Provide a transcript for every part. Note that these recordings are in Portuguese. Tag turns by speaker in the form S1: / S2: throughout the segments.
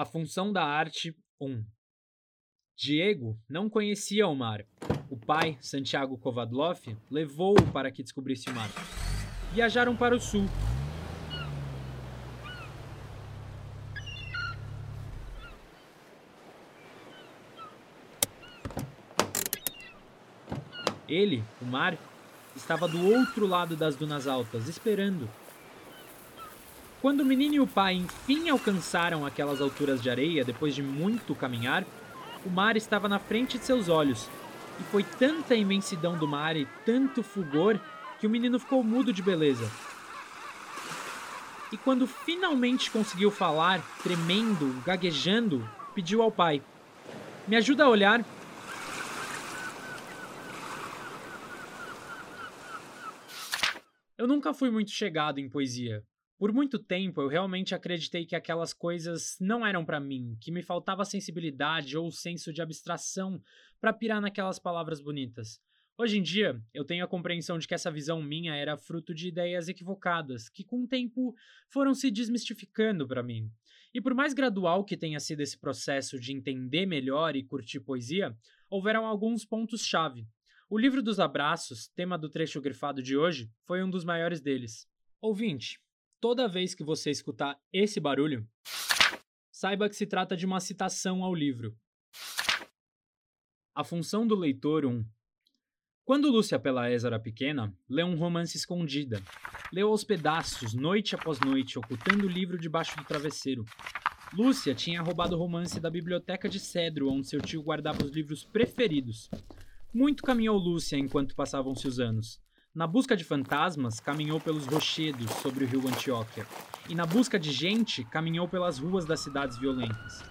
S1: A função da arte 1. Diego não conhecia o mar. O pai, Santiago Kovadlov, levou-o para que descobrisse o mar. Viajaram para o sul. Ele, o mar, estava do outro lado das dunas altas, esperando. Quando o menino e o pai enfim alcançaram aquelas alturas de areia, depois de muito caminhar, o mar estava na frente de seus olhos. E foi tanta imensidão do mar e tanto fulgor que o menino ficou mudo de beleza. E quando finalmente conseguiu falar, tremendo, gaguejando, pediu ao pai: Me ajuda a olhar. Eu nunca fui muito chegado em poesia. Por muito tempo eu realmente acreditei que aquelas coisas não eram para mim, que me faltava sensibilidade ou senso de abstração para pirar naquelas palavras bonitas. Hoje em dia, eu tenho a compreensão de que essa visão minha era fruto de ideias equivocadas, que com o tempo foram se desmistificando para mim. E por mais gradual que tenha sido esse processo de entender melhor e curtir poesia, houveram alguns pontos-chave o livro dos abraços, tema do trecho grifado de hoje, foi um dos maiores deles. Ouvinte, toda vez que você escutar esse barulho, saiba que se trata de uma citação ao livro. A função do leitor 1. Quando Lúcia Pelaez era pequena, leu um romance escondida. Leu aos pedaços, noite após noite, ocultando o livro debaixo do travesseiro. Lúcia tinha roubado o romance da biblioteca de Cedro, onde seu tio guardava os livros preferidos. Muito caminhou Lúcia enquanto passavam-se os anos. Na busca de fantasmas, caminhou pelos rochedos sobre o rio Antioquia. E na busca de gente, caminhou pelas ruas das cidades violentas.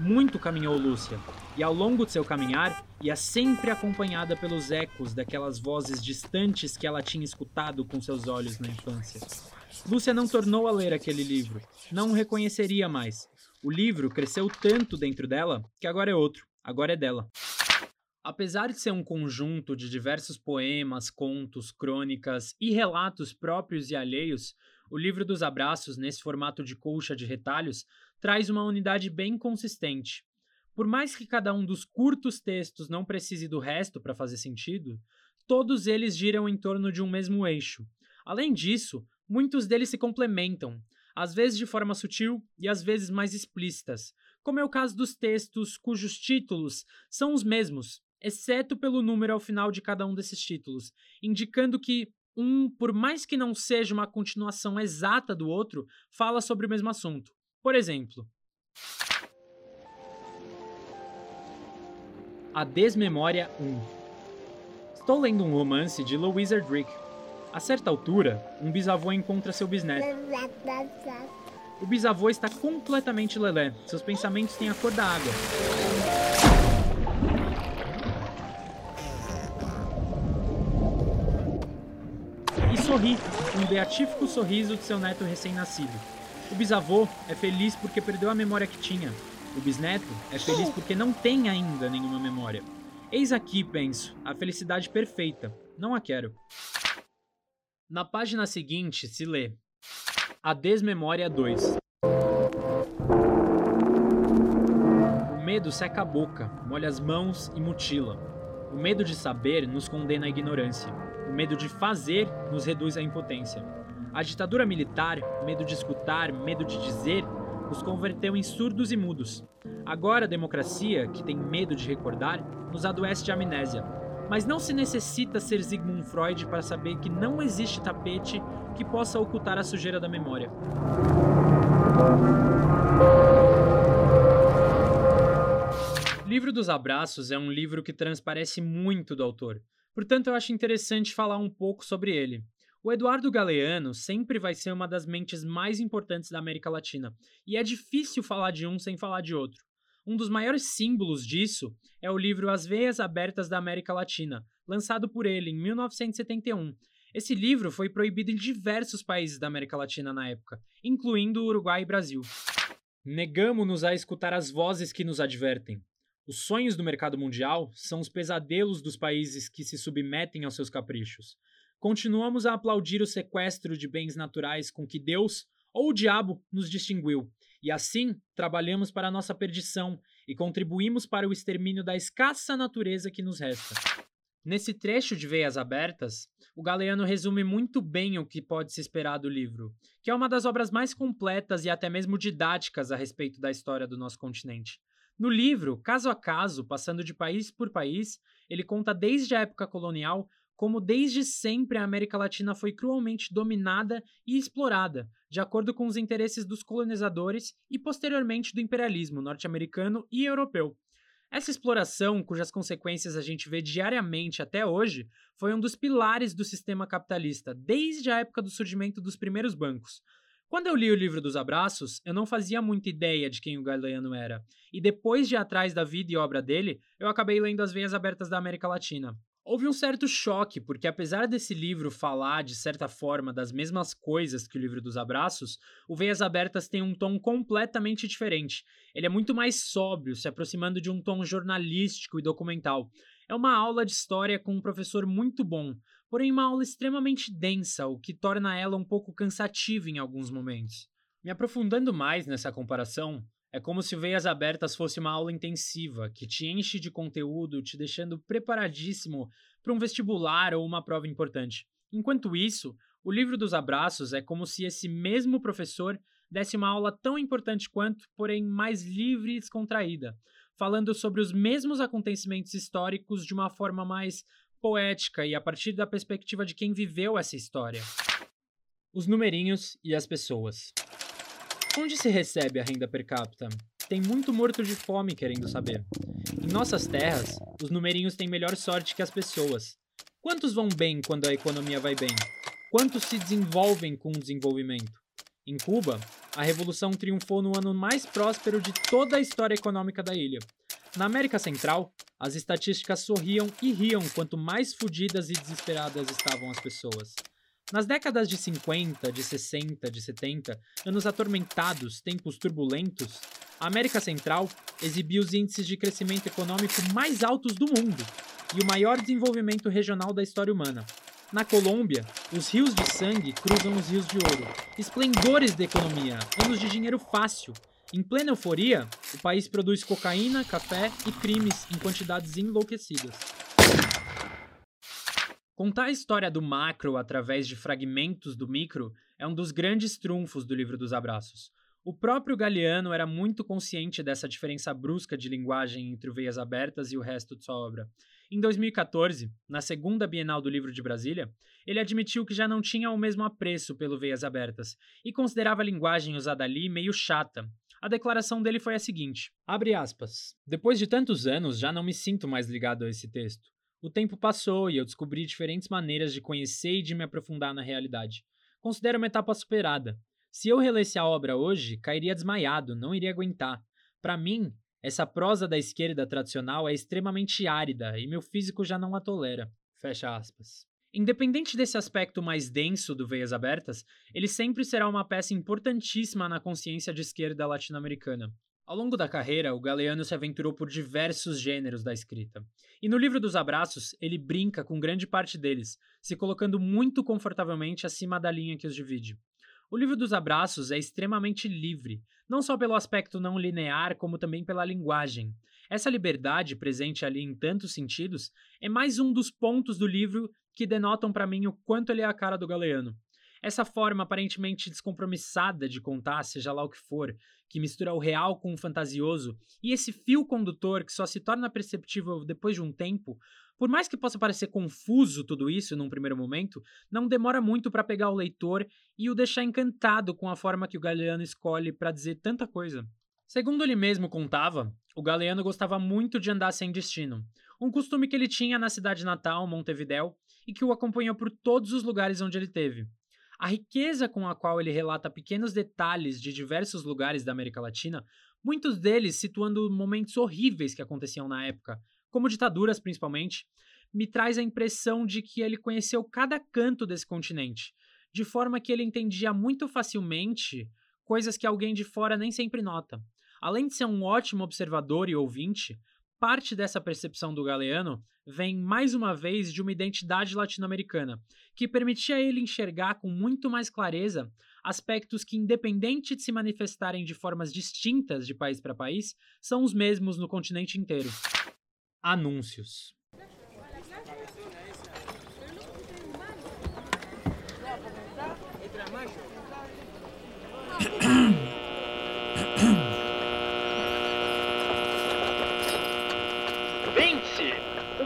S1: Muito caminhou Lúcia, e ao longo de seu caminhar, ia sempre acompanhada pelos ecos daquelas vozes distantes que ela tinha escutado com seus olhos na infância. Lúcia não tornou a ler aquele livro, não o reconheceria mais. O livro cresceu tanto dentro dela que agora é outro, agora é dela. Apesar de ser um conjunto de diversos poemas, contos, crônicas e relatos próprios e alheios, o livro dos abraços, nesse formato de colcha de retalhos, traz uma unidade bem consistente. Por mais que cada um dos curtos textos não precise do resto para fazer sentido, todos eles giram em torno de um mesmo eixo. Além disso, muitos deles se complementam, às vezes de forma sutil e às vezes mais explícitas, como é o caso dos textos cujos títulos são os mesmos, exceto pelo número ao final de cada um desses títulos, indicando que um, por mais que não seja uma continuação exata do outro, fala sobre o mesmo assunto. Por exemplo, A Desmemória 1. Estou lendo um romance de Louisa Drake. A certa altura, um bisavô encontra seu bisneto. O bisavô está completamente lelé. Seus pensamentos têm a cor da água. Sorri, um beatífico sorriso de seu neto recém-nascido. O bisavô é feliz porque perdeu a memória que tinha. O bisneto é feliz porque não tem ainda nenhuma memória. Eis aqui, penso, a felicidade perfeita. Não a quero. Na página seguinte se lê: A Desmemória 2. O medo seca a boca, molha as mãos e mutila. O medo de saber nos condena à ignorância. O medo de fazer nos reduz à impotência. A ditadura militar, medo de escutar, medo de dizer, nos converteu em surdos e mudos. Agora a democracia, que tem medo de recordar, nos adoece de amnésia. Mas não se necessita ser Sigmund Freud para saber que não existe tapete que possa ocultar a sujeira da memória. Livro dos Abraços é um livro que transparece muito do autor. Portanto, eu acho interessante falar um pouco sobre ele. O Eduardo Galeano sempre vai ser uma das mentes mais importantes da América Latina, e é difícil falar de um sem falar de outro. Um dos maiores símbolos disso é o livro As Veias Abertas da América Latina, lançado por ele em 1971. Esse livro foi proibido em diversos países da América Latina na época, incluindo Uruguai e Brasil. Negamos-nos a escutar as vozes que nos advertem. Os sonhos do mercado mundial são os pesadelos dos países que se submetem aos seus caprichos. Continuamos a aplaudir o sequestro de bens naturais com que Deus ou o diabo nos distinguiu, e assim trabalhamos para nossa perdição e contribuímos para o extermínio da escassa natureza que nos resta. Nesse trecho de Veias Abertas, o Galeano resume muito bem o que pode se esperar do livro, que é uma das obras mais completas e até mesmo didáticas a respeito da história do nosso continente. No livro, caso a caso, passando de país por país, ele conta desde a época colonial como desde sempre a América Latina foi cruelmente dominada e explorada, de acordo com os interesses dos colonizadores e posteriormente do imperialismo norte-americano e europeu. Essa exploração, cujas consequências a gente vê diariamente até hoje, foi um dos pilares do sistema capitalista, desde a época do surgimento dos primeiros bancos. Quando eu li o livro dos abraços, eu não fazia muita ideia de quem o Galeano era, e depois de ir atrás da vida e obra dele, eu acabei lendo As Veias Abertas da América Latina. Houve um certo choque, porque apesar desse livro falar, de certa forma, das mesmas coisas que o livro dos abraços, o Veias Abertas tem um tom completamente diferente. Ele é muito mais sóbrio, se aproximando de um tom jornalístico e documental. É uma aula de história com um professor muito bom, porém uma aula extremamente densa, o que torna ela um pouco cansativa em alguns momentos. Me aprofundando mais nessa comparação, é como se Veias Abertas fosse uma aula intensiva, que te enche de conteúdo, te deixando preparadíssimo para um vestibular ou uma prova importante. Enquanto isso, o livro dos abraços é como se esse mesmo professor desse uma aula tão importante quanto, porém mais livre e descontraída, falando sobre os mesmos acontecimentos históricos de uma forma mais poética e a partir da perspectiva de quem viveu essa história. Os numerinhos e as pessoas. Onde se recebe a renda per capita? Tem muito morto de fome querendo saber. Em nossas terras, os numerinhos têm melhor sorte que as pessoas. Quantos vão bem quando a economia vai bem? Quantos se desenvolvem com o desenvolvimento? Em Cuba, a revolução triunfou no ano mais próspero de toda a história econômica da ilha. Na América Central, as estatísticas sorriam e riam quanto mais fodidas e desesperadas estavam as pessoas. Nas décadas de 50, de 60, de 70, anos atormentados, tempos turbulentos, a América Central exibia os índices de crescimento econômico mais altos do mundo e o maior desenvolvimento regional da história humana. Na Colômbia, os rios de sangue cruzam os rios de ouro, esplendores da economia, anos de dinheiro fácil. Em plena euforia, o país produz cocaína, café e crimes em quantidades enlouquecidas. Contar a história do macro através de fragmentos do micro é um dos grandes trunfos do livro dos abraços. O próprio Galeano era muito consciente dessa diferença brusca de linguagem entre o Veias Abertas e o resto de sua obra. Em 2014, na segunda Bienal do Livro de Brasília, ele admitiu que já não tinha o mesmo apreço pelo Veias Abertas e considerava a linguagem usada ali meio chata. A declaração dele foi a seguinte: abre aspas. Depois de tantos anos, já não me sinto mais ligado a esse texto. O tempo passou e eu descobri diferentes maneiras de conhecer e de me aprofundar na realidade. Considero uma etapa superada. Se eu relesse a obra hoje, cairia desmaiado, não iria aguentar. Para mim, essa prosa da esquerda tradicional é extremamente árida e meu físico já não a tolera. Fecha aspas. Independente desse aspecto mais denso do Veias Abertas, ele sempre será uma peça importantíssima na consciência de esquerda latino-americana. Ao longo da carreira, o Galeano se aventurou por diversos gêneros da escrita. E no livro dos abraços, ele brinca com grande parte deles, se colocando muito confortavelmente acima da linha que os divide. O livro dos abraços é extremamente livre, não só pelo aspecto não linear, como também pela linguagem. Essa liberdade, presente ali em tantos sentidos, é mais um dos pontos do livro que denotam para mim o quanto ele é a cara do Galeano. Essa forma aparentemente descompromissada de contar, seja lá o que for, que mistura o real com o fantasioso, e esse fio condutor que só se torna perceptível depois de um tempo, por mais que possa parecer confuso tudo isso num primeiro momento, não demora muito para pegar o leitor e o deixar encantado com a forma que o Galeano escolhe para dizer tanta coisa. Segundo ele mesmo contava, o Galeano gostava muito de andar sem destino, um costume que ele tinha na cidade natal, Montevidéu, e que o acompanhou por todos os lugares onde ele teve. A riqueza com a qual ele relata pequenos detalhes de diversos lugares da América Latina, muitos deles situando momentos horríveis que aconteciam na época, como ditaduras principalmente, me traz a impressão de que ele conheceu cada canto desse continente, de forma que ele entendia muito facilmente coisas que alguém de fora nem sempre nota. Além de ser um ótimo observador e ouvinte, parte dessa percepção do Galeano vem mais uma vez de uma identidade latino-americana, que permitia ele enxergar com muito mais clareza aspectos que, independente de se manifestarem de formas distintas de país para país, são os mesmos no continente inteiro. Anúncios.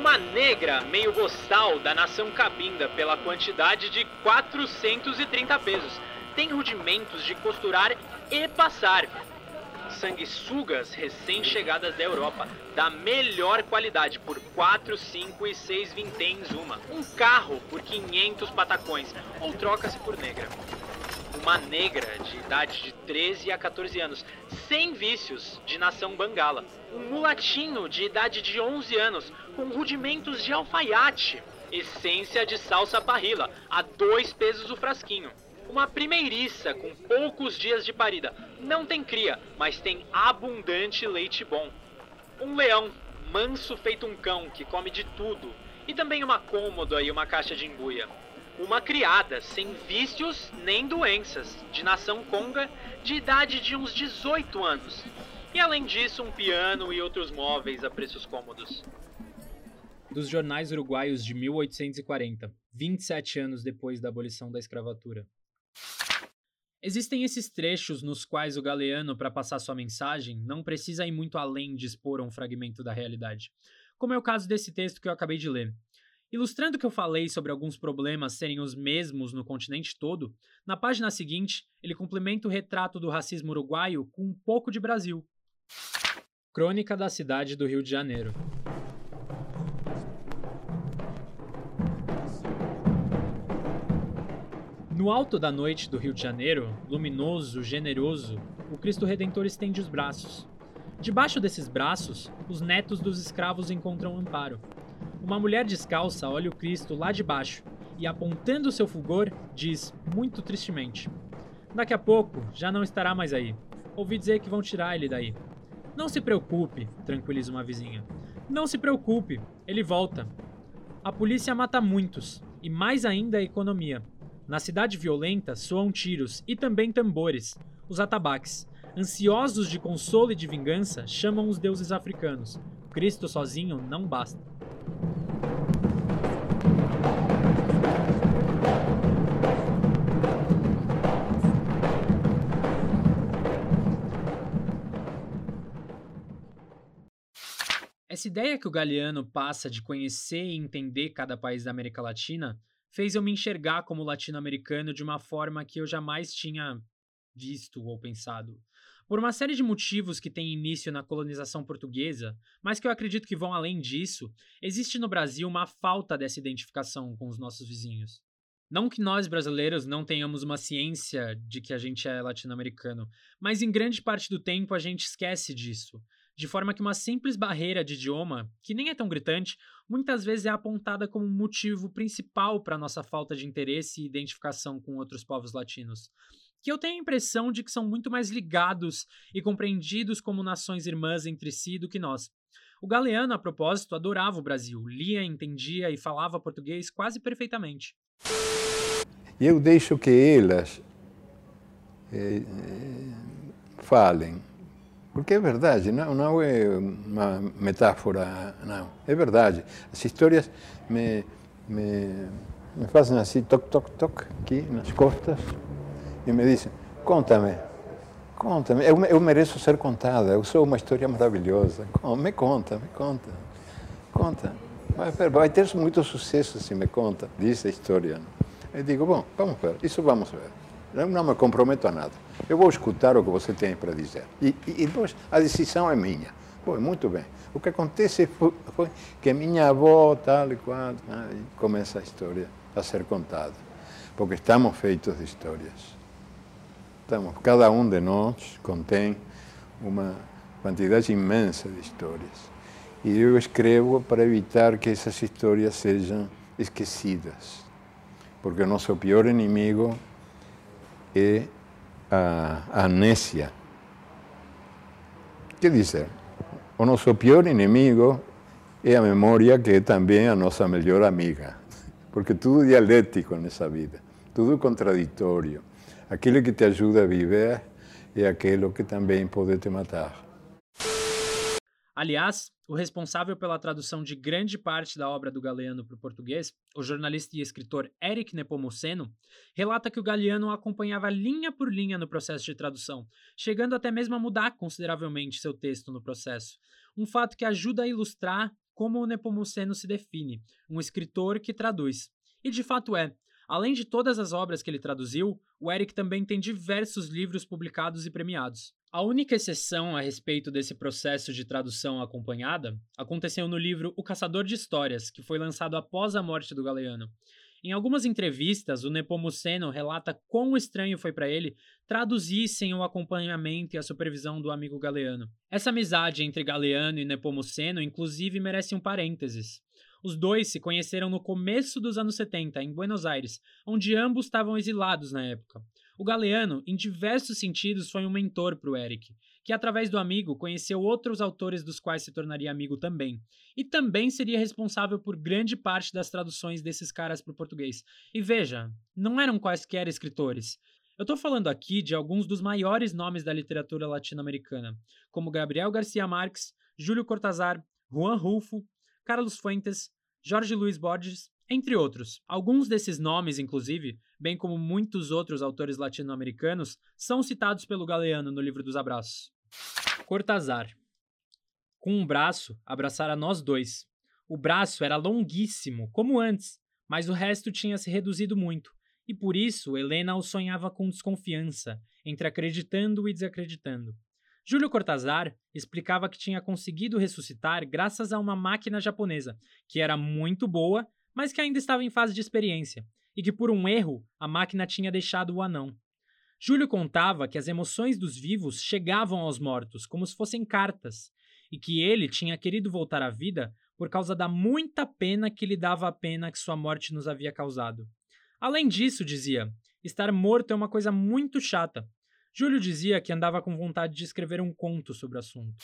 S1: uma negra meio boçal da nação cabinda pela quantidade de 430 pesos. Tem rudimentos de costurar e passar. Sanguessugas recém-chegadas da Europa, da melhor qualidade, por 4, 5 e 6 vinténs uma. Um carro por 500 patacões, ou troca-se por negra uma negra de idade de 13 a 14 anos, sem vícios, de nação bangala. Um mulatinho de idade de 11 anos, com rudimentos de alfaiate. Essência de salsa parrila, a dois pesos o frasquinho. Uma primeiriça com poucos dias de parida. Não tem cria, mas tem abundante leite bom. Um leão, manso feito um cão, que come de tudo. E também uma cômoda e uma caixa de embuia uma criada sem vícios nem doenças, de nação conga, de idade de uns 18 anos. E além disso, um piano e outros móveis a preços cômodos. Dos jornais uruguaios de 1840, 27 anos depois da abolição da escravatura. Existem esses trechos nos quais o Galeano, para passar sua mensagem, não precisa ir muito além de expor um fragmento da realidade, como é o caso desse texto que eu acabei de ler. Ilustrando o que eu falei sobre alguns problemas serem os mesmos no continente todo, na página seguinte ele complementa o retrato do racismo uruguaio com um pouco de Brasil. Crônica da cidade do Rio de Janeiro. No alto da noite do Rio de Janeiro, luminoso, generoso, o Cristo Redentor estende os braços. Debaixo desses braços, os netos dos escravos encontram amparo. Uma mulher descalça olha o Cristo lá de baixo e, apontando seu fulgor, diz, muito tristemente: Daqui a pouco já não estará mais aí. Ouvi dizer que vão tirar ele daí. Não se preocupe, tranquiliza uma vizinha. Não se preocupe, ele volta. A polícia mata muitos, e mais ainda a economia. Na cidade violenta soam tiros e também tambores, os atabaques. Ansiosos de consolo e de vingança, chamam os deuses africanos. Cristo sozinho não basta. Essa ideia que o Galeano passa de conhecer e entender cada país da América Latina fez eu me enxergar como latino-americano de uma forma que eu jamais tinha visto ou pensado. Por uma série de motivos que têm início na colonização portuguesa, mas que eu acredito que vão além disso, existe no Brasil uma falta dessa identificação com os nossos vizinhos. Não que nós brasileiros não tenhamos uma ciência de que a gente é latino-americano, mas em grande parte do tempo a gente esquece disso, de forma que uma simples barreira de idioma, que nem é tão gritante, muitas vezes é apontada como motivo principal para nossa falta de interesse e identificação com outros povos latinos que eu tenho a impressão de que são muito mais ligados e compreendidos como nações irmãs entre si do que nós. O Galeano, a propósito, adorava o Brasil, lia, entendia e falava português quase perfeitamente.
S2: Eu deixo que elas eh, falem, porque é verdade, não, não é uma metáfora, não, é verdade. As histórias me, me, me fazem assim, toc, toc, toc, aqui nas costas, e me dizem: Conta-me, conta-me, eu, eu, mereço ser contada, eu sou uma história maravilhosa. Me conta, me conta, conta. Vai, vai ter muito sucesso se me conta, diz a história. Eu digo: Bom, vamos ver, isso vamos ver. Eu não me comprometo a nada. Eu vou escutar o que você tem para dizer. E, e, e depois a decisão é minha. Bom, muito bem. O que acontece foi, foi que minha avó, tal e qual, aí começa a história a ser contada. Porque estamos feitos de histórias. Estamos, cada um de nós contém uma quantidade imensa de histórias. E eu escrevo para evitar que essas histórias sejam esquecidas. Porque o nosso pior inimigo é a amnésia. Quer dizer, o nosso pior inimigo é a memória, que é também a nossa melhor amiga. Porque tudo dialético nessa vida, tudo contraditório aquilo que te ajuda a viver é aquilo que também pode te matar.
S1: Aliás, o responsável pela tradução de grande parte da obra do Galeano para o português, o jornalista e escritor Eric Nepomuceno, relata que o Galeano acompanhava linha por linha no processo de tradução, chegando até mesmo a mudar consideravelmente seu texto no processo. Um fato que ajuda a ilustrar como o Nepomuceno se define, um escritor que traduz. E de fato é. Além de todas as obras que ele traduziu, o Eric também tem diversos livros publicados e premiados. A única exceção a respeito desse processo de tradução acompanhada aconteceu no livro O Caçador de Histórias, que foi lançado após a morte do Galeano. Em algumas entrevistas, o Nepomuceno relata quão estranho foi para ele traduzir sem o acompanhamento e a supervisão do amigo Galeano. Essa amizade entre Galeano e Nepomuceno, inclusive, merece um parênteses. Os dois se conheceram no começo dos anos 70, em Buenos Aires, onde ambos estavam exilados na época. O Galeano, em diversos sentidos, foi um mentor para o Eric, que através do amigo conheceu outros autores dos quais se tornaria amigo também, e também seria responsável por grande parte das traduções desses caras para o português. E veja, não eram quaisquer escritores. Eu estou falando aqui de alguns dos maiores nomes da literatura latino-americana, como Gabriel Garcia Marques, Júlio Cortázar, Juan Rulfo, Carlos Fuentes, Jorge Luiz Borges entre outros. Alguns desses nomes, inclusive, bem como muitos outros autores latino-americanos, são citados pelo Galeano no livro dos abraços. Cortázar. Com um braço, abraçara nós dois. O braço era longuíssimo, como antes, mas o resto tinha se reduzido muito, e por isso Helena o sonhava com desconfiança, entre acreditando e desacreditando. Júlio Cortázar explicava que tinha conseguido ressuscitar graças a uma máquina japonesa, que era muito boa mas que ainda estava em fase de experiência, e que por um erro a máquina tinha deixado o anão. Júlio contava que as emoções dos vivos chegavam aos mortos como se fossem cartas, e que ele tinha querido voltar à vida por causa da muita pena que lhe dava a pena que sua morte nos havia causado. Além disso, dizia, estar morto é uma coisa muito chata. Júlio dizia que andava com vontade de escrever um conto sobre o assunto.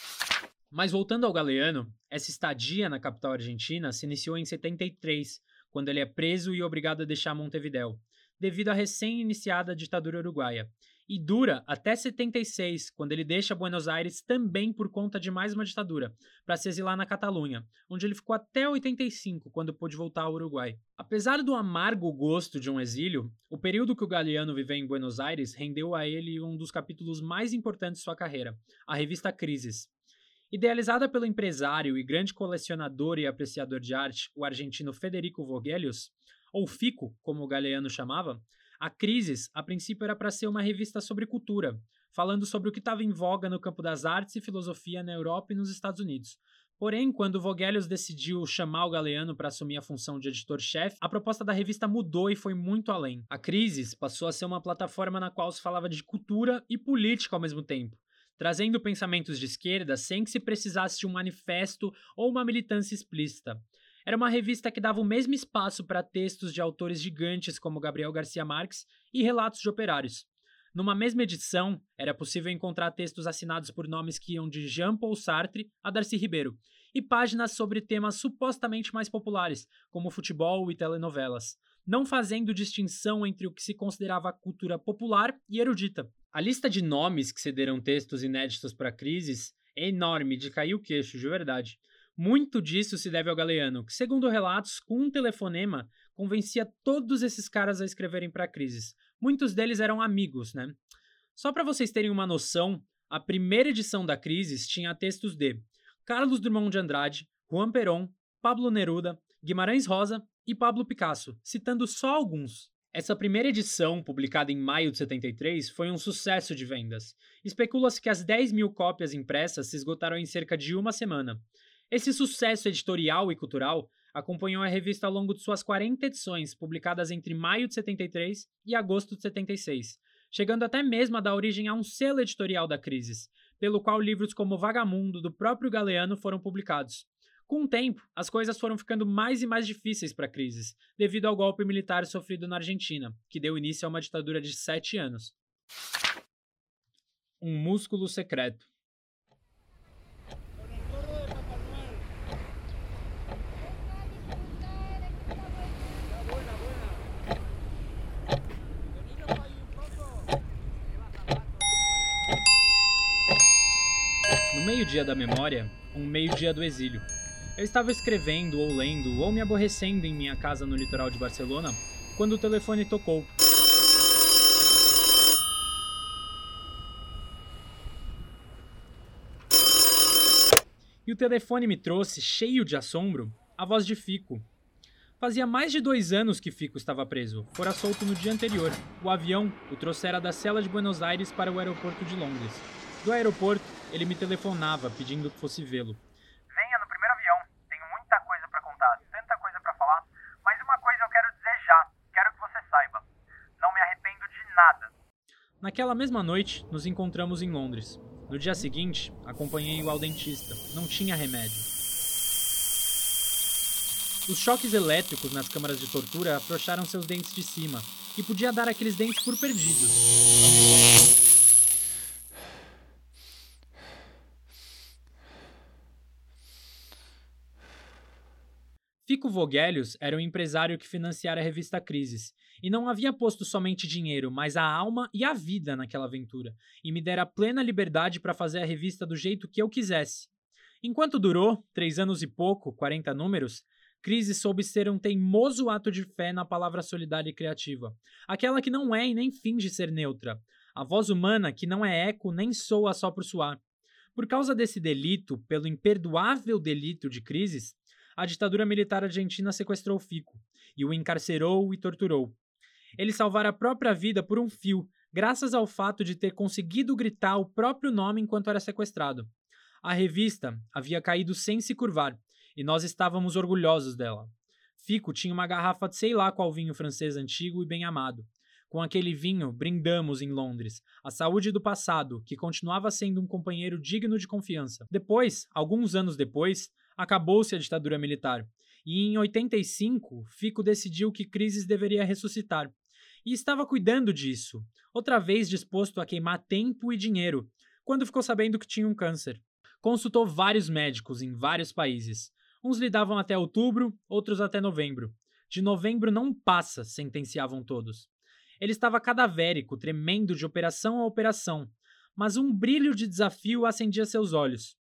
S1: Mas voltando ao Galeano, essa estadia na capital argentina se iniciou em 73, quando ele é preso e obrigado a deixar Montevidéu, devido à recém-iniciada ditadura uruguaia, e dura até 76, quando ele deixa Buenos Aires também por conta de mais uma ditadura, para se exilar na Catalunha, onde ele ficou até 85, quando pôde voltar ao Uruguai. Apesar do amargo gosto de um exílio, o período que o Galeano viveu em Buenos Aires rendeu a ele um dos capítulos mais importantes de sua carreira, a revista Crises, Idealizada pelo empresário e grande colecionador e apreciador de arte, o argentino Federico Vogelius, ou Fico, como o Galeano chamava, a Crises, a princípio, era para ser uma revista sobre cultura, falando sobre o que estava em voga no campo das artes e filosofia na Europa e nos Estados Unidos. Porém, quando Vogelius decidiu chamar o Galeano para assumir a função de editor-chefe, a proposta da revista mudou e foi muito além. A Crises passou a ser uma plataforma na qual se falava de cultura e política ao mesmo tempo, trazendo pensamentos de esquerda sem que se precisasse de um manifesto ou uma militância explícita. Era uma revista que dava o mesmo espaço para textos de autores gigantes como Gabriel Garcia Marques e relatos de operários. Numa mesma edição, era possível encontrar textos assinados por nomes que iam de Jean-Paul Sartre a Darcy Ribeiro, e páginas sobre temas supostamente mais populares, como futebol e telenovelas, não fazendo distinção entre o que se considerava cultura popular e erudita. A lista de nomes que cederam textos inéditos para Crises é enorme, de cair o queixo, de verdade. Muito disso se deve ao Galeano, que, segundo relatos, com um telefonema, convencia todos esses caras a escreverem para Crises. Muitos deles eram amigos, né? Só para vocês terem uma noção, a primeira edição da Crises tinha textos de Carlos Drummond de Andrade, Juan Perón, Pablo Neruda, Guimarães Rosa e Pablo Picasso, citando só alguns. Essa primeira edição, publicada em maio de 73, foi um sucesso de vendas. Especula-se que as 10 mil cópias impressas se esgotaram em cerca de uma semana. Esse sucesso editorial e cultural acompanhou a revista ao longo de suas 40 edições, publicadas entre maio de 73 e agosto de 76, chegando até mesmo a dar origem a um selo editorial da Crises, pelo qual livros como Vagamundo, do próprio Galeano, foram publicados. Com o tempo, as coisas foram ficando mais e mais difíceis para a crise, devido ao golpe militar sofrido na Argentina, que deu início a uma ditadura de sete anos. Um músculo secreto. No meio-dia da memória, um meio-dia do exílio. Eu estava escrevendo ou lendo ou me aborrecendo em minha casa no litoral de Barcelona quando o telefone tocou. E o telefone me trouxe, cheio de assombro, a voz de Fico. Fazia mais de dois anos que Fico estava preso. Fora solto no dia anterior. O avião o trouxera da cela de Buenos Aires para o aeroporto de Londres. Do aeroporto, ele me telefonava, pedindo que fosse vê-lo.
S3: Venha no primeiro avião. Tenho muita coisa para contar, tanta coisa para falar. Mas uma coisa eu quero dizer já. Quero que você saiba. Não me arrependo de nada.
S1: Naquela mesma noite, nos encontramos em Londres. No dia seguinte, acompanhei-o ao dentista. Não tinha remédio. Os choques elétricos nas câmaras de tortura afrouxaram seus dentes de cima, e podia dar aqueles dentes por perdidos. Fico Vogelius era o empresário que financiara a revista Crises, e não havia posto somente dinheiro, mas a alma e a vida naquela aventura, e me dera plena liberdade para fazer a revista do jeito que eu quisesse. Enquanto durou, três anos e pouco, 40 números, Crises soube ser um teimoso ato de fé na palavra solidária e criativa, aquela que não é e nem finge ser neutra, a voz humana que não é eco nem soa só por soar. Por causa desse delito, pelo imperdoável delito de Crises, a ditadura militar argentina sequestrou Fico e o encarcerou e torturou. Ele salvara a própria vida por um fio, graças ao fato de ter conseguido gritar o próprio nome enquanto era sequestrado. A revista havia caído sem se curvar, e nós estávamos orgulhosos dela. Fico tinha uma garrafa de sei lá qual vinho francês antigo e bem amado. Com aquele vinho, brindamos em Londres, a saúde do passado, que continuava sendo um companheiro digno de confiança. Depois, alguns anos depois, acabou-se a ditadura militar. E em 85, Fico decidiu que Crises deveria ressuscitar. E estava cuidando disso, outra vez disposto a queimar tempo e dinheiro, quando ficou sabendo que tinha um câncer. Consultou vários médicos em vários países. Uns lhe davam até outubro, outros até novembro. De novembro não passa, sentenciavam todos. Ele estava cadavérico, tremendo de operação a operação, mas um brilho de desafio acendia seus olhos.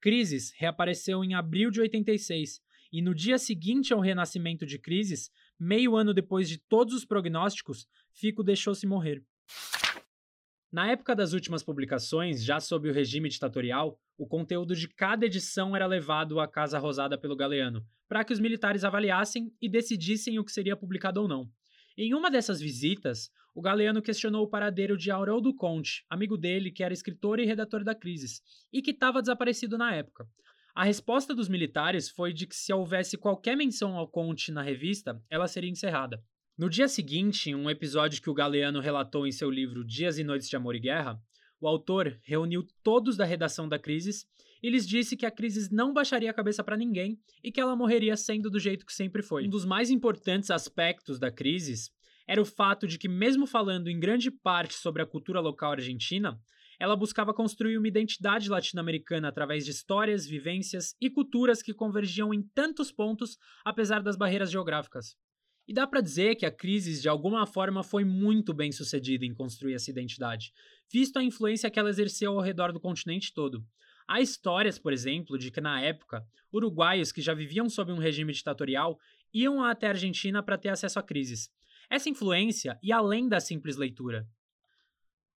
S1: Crises reapareceu em abril de 86 e no dia seguinte ao renascimento de Crises, meio ano depois de todos os prognósticos, Fico deixou-se morrer. Na época das últimas publicações, já sob o regime ditatorial, o conteúdo de cada edição era levado à Casa Rosada pelo Galeano, para que os militares avaliassem e decidissem o que seria publicado ou não. Em uma dessas visitas, o Galeano questionou o paradeiro de Haroldo Conte, amigo dele que era escritor e redator da Crises, e que estava desaparecido na época. A resposta dos militares foi de que se houvesse qualquer menção ao Conte na revista, ela seria encerrada. No dia seguinte, um episódio que o Galeano relatou em seu livro Dias e Noites de Amor e Guerra, o autor reuniu todos da redação da Crises e lhes disse que a Crises não baixaria a cabeça para ninguém e que ela morreria sendo do jeito que sempre foi. Um dos mais importantes aspectos da Crises era o fato de que, mesmo falando em grande parte sobre a cultura local argentina, ela buscava construir uma identidade latino-americana através de histórias, vivências e culturas que convergiam em tantos pontos, apesar das barreiras geográficas. E dá para dizer que a crise, de alguma forma, foi muito bem sucedida em construir essa identidade, visto a influência que ela exerceu ao redor do continente todo. Há histórias, por exemplo, de que na época, uruguaios que já viviam sob um regime ditatorial iam até a Argentina para ter acesso a crises, essa influência e além da simples leitura.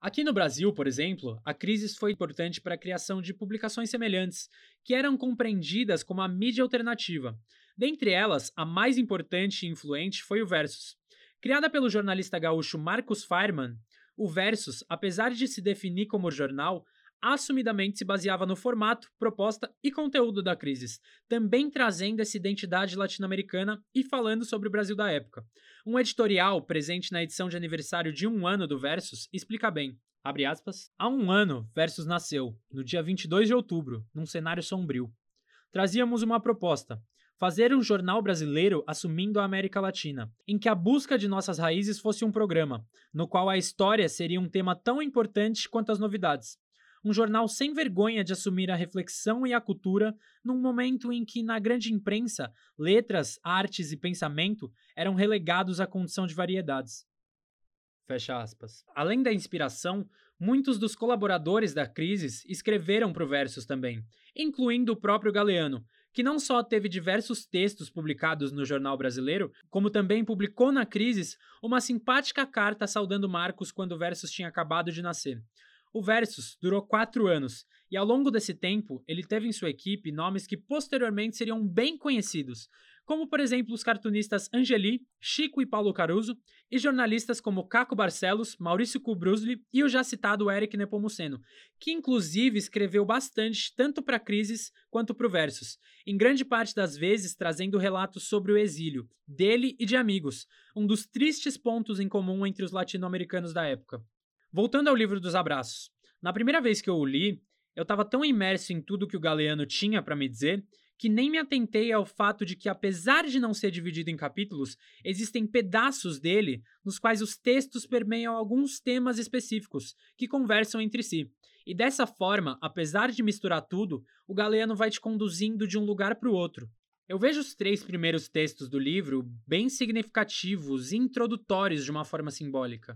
S1: Aqui no Brasil, por exemplo, a crise foi importante para a criação de publicações semelhantes, que eram compreendidas como a mídia alternativa. Dentre elas, a mais importante e influente foi o Versus. Criada pelo jornalista gaúcho Marcos Feyrman, o Versus, apesar de se definir como jornal, assumidamente se baseava no formato, proposta e conteúdo da Crisis, também trazendo essa identidade latino-americana e falando sobre o Brasil da época. Um editorial presente na edição de aniversário de um ano do Versus explica bem. Abre aspas. Há um ano, Versus nasceu, no dia 22 de outubro, num cenário sombrio. Trazíamos uma proposta, fazer um jornal brasileiro assumindo a América Latina, em que a busca de nossas raízes fosse um programa, no qual a história seria um tema tão importante quanto as novidades, um jornal sem vergonha de assumir a reflexão e a cultura num momento em que, na grande imprensa, letras, artes e pensamento eram relegados à condição de variedades. Fecha aspas. Além da inspiração, Muitos dos colaboradores da Crises escreveram Versus também, incluindo o próprio Galeano, que não só teve diversos textos publicados no jornal brasileiro, como também publicou na Crises uma simpática carta saudando Marcos quando o Versus tinha acabado de nascer. O Versus durou quatro anos, e ao longo desse tempo ele teve em sua equipe nomes que posteriormente seriam bem conhecidos, como por exemplo os cartunistas Angeli, Chico e Paulo Caruso, e jornalistas como Caco Barcelos, Maurício Kubrusli e o já citado Eric Nepomuceno, que inclusive escreveu bastante tanto para Crises quanto para o Versus, em grande parte das vezes trazendo relatos sobre o exílio, dele e de amigos, um dos tristes pontos em comum entre os latino-americanos da época. Voltando ao livro dos abraços. Na primeira vez que eu o li, eu estava tão imerso em tudo que o Galeano tinha para me dizer que nem me atentei ao fato de que, apesar de não ser dividido em capítulos, existem pedaços dele nos quais os textos permeiam alguns temas específicos que conversam entre si. E dessa forma, apesar de misturar tudo, o Galeano vai te conduzindo de um lugar para o outro. Eu vejo os três primeiros textos do livro bem significativos e introdutórios de uma forma simbólica.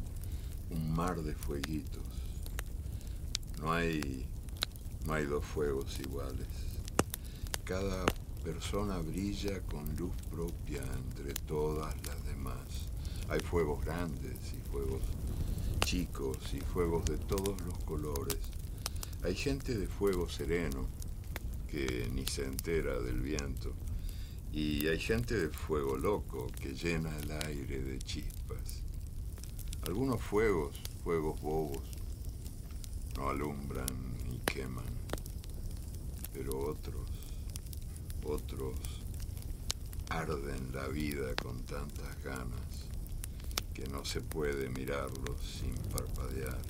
S2: un mar de fueguitos. No hay, no hay dos fuegos iguales. Cada persona brilla con luz propia entre todas las demás. Hay fuegos grandes y fuegos chicos y fuegos de todos los colores. Hay gente de fuego sereno que ni se entera del viento. Y hay gente de fuego loco que llena el aire de chispas. Algunos fuegos, fuegos bobos, no alumbran ni queman, pero otros, otros arden la vida con tantas ganas que no se puede mirarlos sin parpadear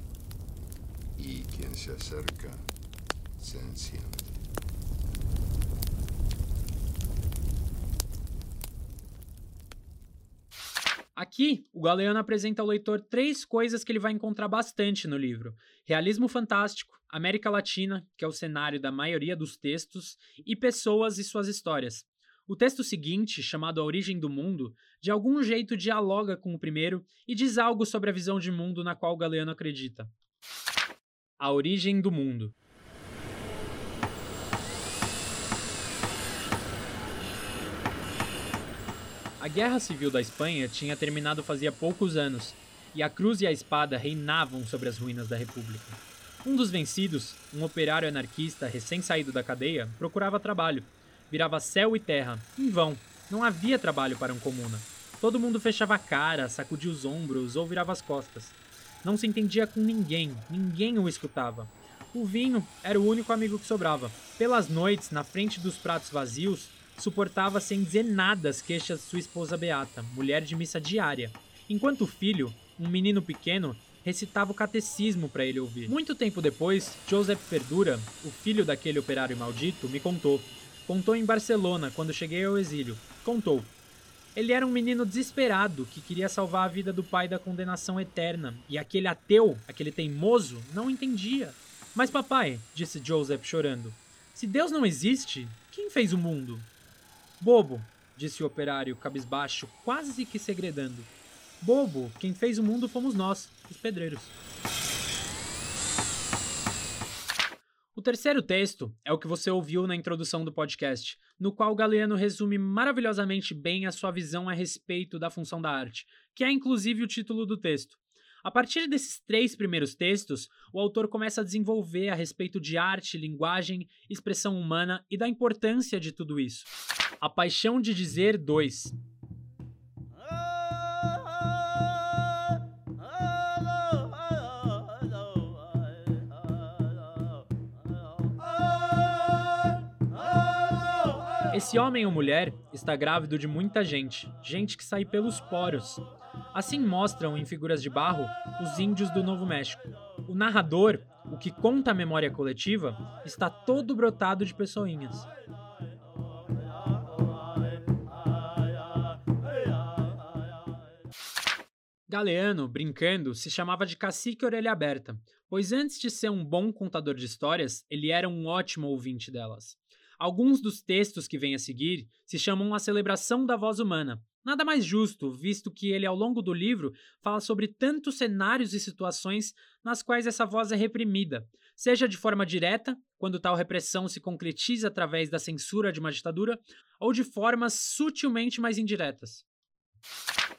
S2: y quien se acerca se enciende.
S1: Aqui, o Galeano apresenta ao leitor três coisas que ele vai encontrar bastante no livro: realismo fantástico, América Latina, que é o cenário da maioria dos textos, e pessoas e suas histórias. O texto seguinte, chamado A Origem do Mundo, de algum jeito dialoga com o primeiro e diz algo sobre a visão de mundo na qual Galeano acredita. A Origem do Mundo. A Guerra Civil da Espanha tinha terminado fazia poucos anos, e a cruz e a espada reinavam sobre as ruínas da República. Um dos vencidos, um operário anarquista recém-saído da cadeia, procurava trabalho. Virava céu e terra, em vão. Não havia trabalho para um comuna. Todo mundo fechava a cara, sacudia os ombros ou virava as costas. Não se entendia com ninguém, ninguém o escutava. O vinho era o único amigo que sobrava. Pelas noites, na frente dos pratos vazios, suportava sem dizer nada as queixas de sua esposa Beata, mulher de missa diária, enquanto o filho, um menino pequeno, recitava o catecismo para ele ouvir. Muito tempo depois, Joseph Perdura, o filho daquele operário maldito, me contou. Contou em Barcelona, quando cheguei ao exílio. Contou. Ele era um menino desesperado que queria salvar a vida do pai da condenação eterna, e aquele ateu, aquele teimoso, não entendia. Mas papai, disse Joseph chorando, se Deus não existe, quem fez o mundo? Bobo, disse o operário cabisbaixo, quase que segredando. Bobo, quem fez o mundo fomos nós, os pedreiros. O terceiro texto é o que você ouviu na introdução do podcast, no qual Galeano resume maravilhosamente bem a sua visão a respeito da função da arte, que é inclusive o título do texto. A partir desses três primeiros textos, o autor começa a desenvolver a respeito de arte, linguagem, expressão humana e da importância de tudo isso. A Paixão de Dizer 2. Esse homem ou mulher está grávido de muita gente, gente que sai pelos poros. Assim mostram em figuras de barro os índios do Novo México. O narrador, o que conta a memória coletiva, está todo brotado de pessoinhas. Galeano, brincando, se chamava de Cacique Orelha Aberta, pois antes de ser um bom contador de histórias, ele era um ótimo ouvinte delas. Alguns dos textos que vêm a seguir se chamam A Celebração da Voz Humana. Nada mais justo, visto que ele, ao longo do livro, fala sobre tantos cenários e situações nas quais essa voz é reprimida, seja de forma direta, quando tal repressão se concretiza através da censura de uma ditadura, ou de formas sutilmente mais indiretas.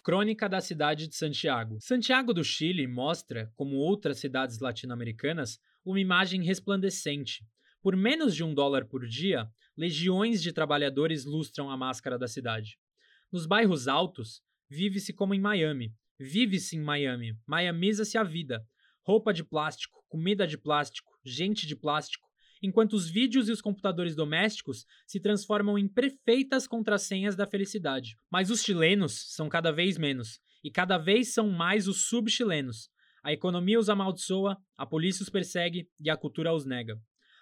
S1: Crônica da cidade de Santiago. Santiago do Chile mostra, como outras cidades latino-americanas, uma imagem resplandecente. Por menos de um dólar por dia, legiões de trabalhadores lustram a máscara da cidade. Nos bairros altos, vive-se como em Miami. Vive-se em Miami. Miamiza-se a vida. Roupa de plástico, comida de plástico, gente de plástico, enquanto os vídeos e os computadores domésticos se transformam em perfeitas contrassenhas da felicidade. Mas os chilenos são cada vez menos, e cada vez são mais os sub-chilenos. A economia os amaldiçoa, a polícia os persegue e a cultura os nega.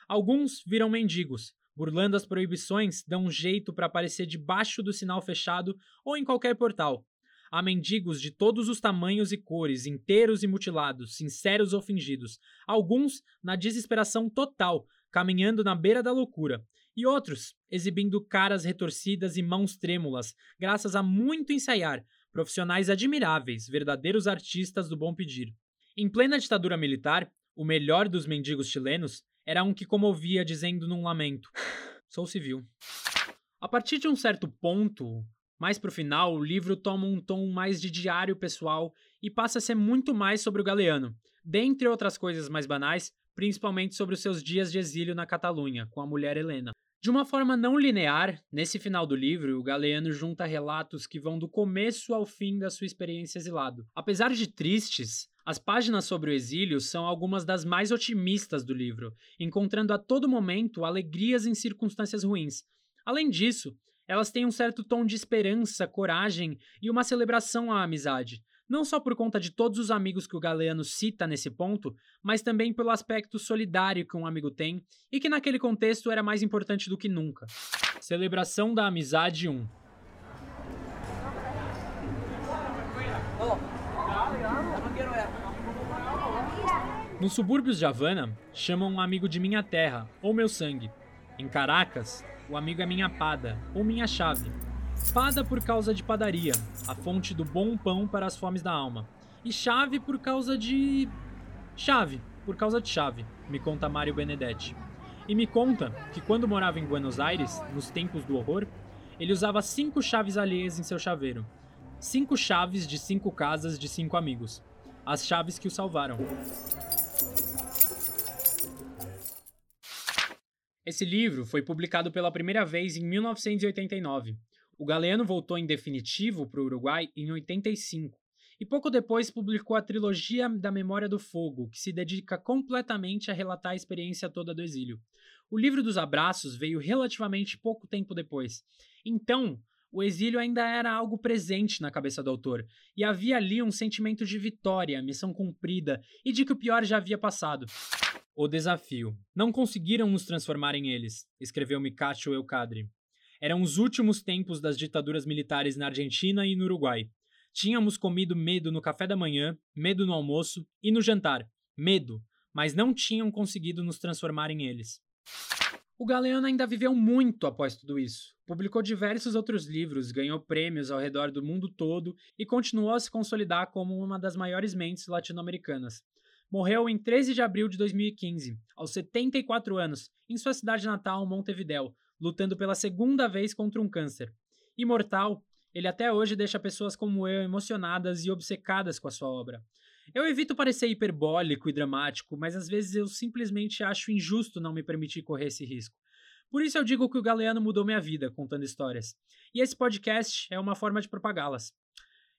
S1: Alguns viram mendigos, burlando as proibições, dão um jeito para aparecer debaixo do sinal fechado ou em qualquer portal. Há mendigos de todos os tamanhos e cores, inteiros e mutilados, sinceros ou fingidos, alguns na desesperação total, caminhando na beira da loucura, e outros exibindo caras retorcidas e mãos trêmulas, graças a muito ensaiar, profissionais admiráveis, verdadeiros artistas do bom pedir. Em plena ditadura militar, o melhor dos mendigos chilenos era um que comovia dizendo num lamento: Sou civil. A partir de um certo ponto, mais pro final, o livro toma um tom mais de diário pessoal e passa a ser muito mais sobre o Galeano. Dentre outras coisas mais banais, principalmente sobre os seus dias de exílio na Catalunha, com a mulher Helena. De uma forma não linear, nesse final do livro, o Galeano junta relatos que vão do começo ao fim da sua experiência exilado. Apesar de tristes, as páginas sobre o exílio são algumas das mais otimistas do livro, encontrando a todo momento alegrias em circunstâncias ruins. Além disso, elas têm um certo tom de esperança, coragem e uma celebração à amizade, não só por conta de todos os amigos que o Galeano cita nesse ponto, mas também pelo aspecto solidário que um amigo tem e que naquele contexto era mais importante do que nunca. Celebração da Amizade 1 Nos subúrbios de Havana, chamam um amigo de minha terra, ou meu sangue. Em Caracas, o amigo é minha pada, ou minha chave. Pada por causa de padaria, a fonte do bom pão para as fomes da alma. E chave por causa de. Chave, por causa de chave, me conta Mário Benedetti. E me conta que quando morava em Buenos Aires, nos tempos do horror, ele usava cinco chaves alheias em seu chaveiro. Cinco chaves de cinco casas de cinco amigos. As chaves que o salvaram. Esse livro foi publicado pela primeira vez em 1989 o Galeano voltou em definitivo para o Uruguai em 85 e pouco depois publicou a trilogia da Memória do Fogo, que se dedica completamente a relatar a experiência toda do exílio. O livro dos abraços veio relativamente pouco tempo depois. Então, o exílio ainda era algo presente na cabeça do autor, e havia ali um sentimento de vitória, missão cumprida e de que o pior já havia passado. O desafio. Não conseguiram nos transformar em eles, escreveu Micacho Eucadre. Eram os últimos tempos das ditaduras militares na Argentina e no Uruguai. Tínhamos comido medo no café da manhã, medo no almoço e no jantar. Medo, mas não tinham conseguido nos transformar em eles. O Galeano ainda viveu muito após tudo isso. Publicou diversos outros livros, ganhou prêmios ao redor do mundo todo e continuou a se consolidar como uma das maiores mentes latino-americanas. Morreu em 13 de abril de 2015, aos 74 anos, em sua cidade natal, Montevidéu, lutando pela segunda vez contra um câncer. Imortal, ele até hoje deixa pessoas como eu emocionadas e obcecadas com a sua obra. Eu evito parecer hiperbólico e dramático, mas às vezes eu simplesmente acho injusto não me permitir correr esse risco. Por isso eu digo que o Galeano mudou minha vida contando histórias. E esse podcast é uma forma de propagá-las.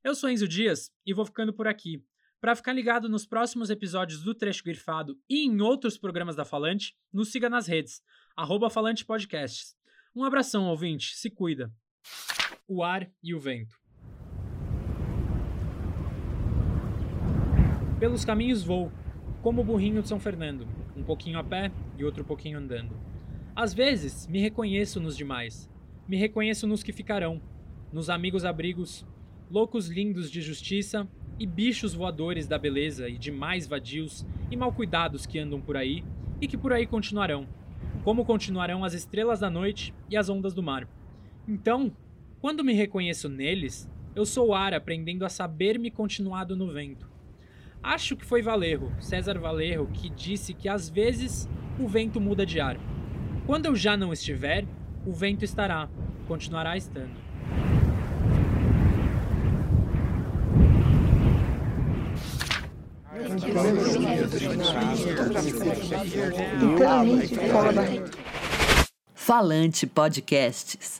S1: Eu sou Enzo Dias e vou ficando por aqui. Para ficar ligado nos próximos episódios do Trecho Grifado e em outros programas da Falante, nos siga nas redes arroba Falante Podcasts. Um abração, ouvinte, se cuida. O ar e o vento. Pelos caminhos vou, como o burrinho de São Fernando, um pouquinho a pé e outro pouquinho andando. Às vezes, me reconheço nos demais. Me reconheço nos que ficarão, nos amigos abrigos, loucos lindos de justiça e bichos voadores da beleza e demais vadios e mal cuidados que andam por aí e que por aí continuarão, como continuarão as estrelas da noite e as ondas do mar. Então, quando me reconheço neles, eu sou o ar aprendendo a saber-me continuado no vento. Acho que foi Valerro, César Valerro, que disse que às vezes o vento muda de ar. Quando eu já não estiver, o vento estará, continuará estando.
S4: Falante Podcasts.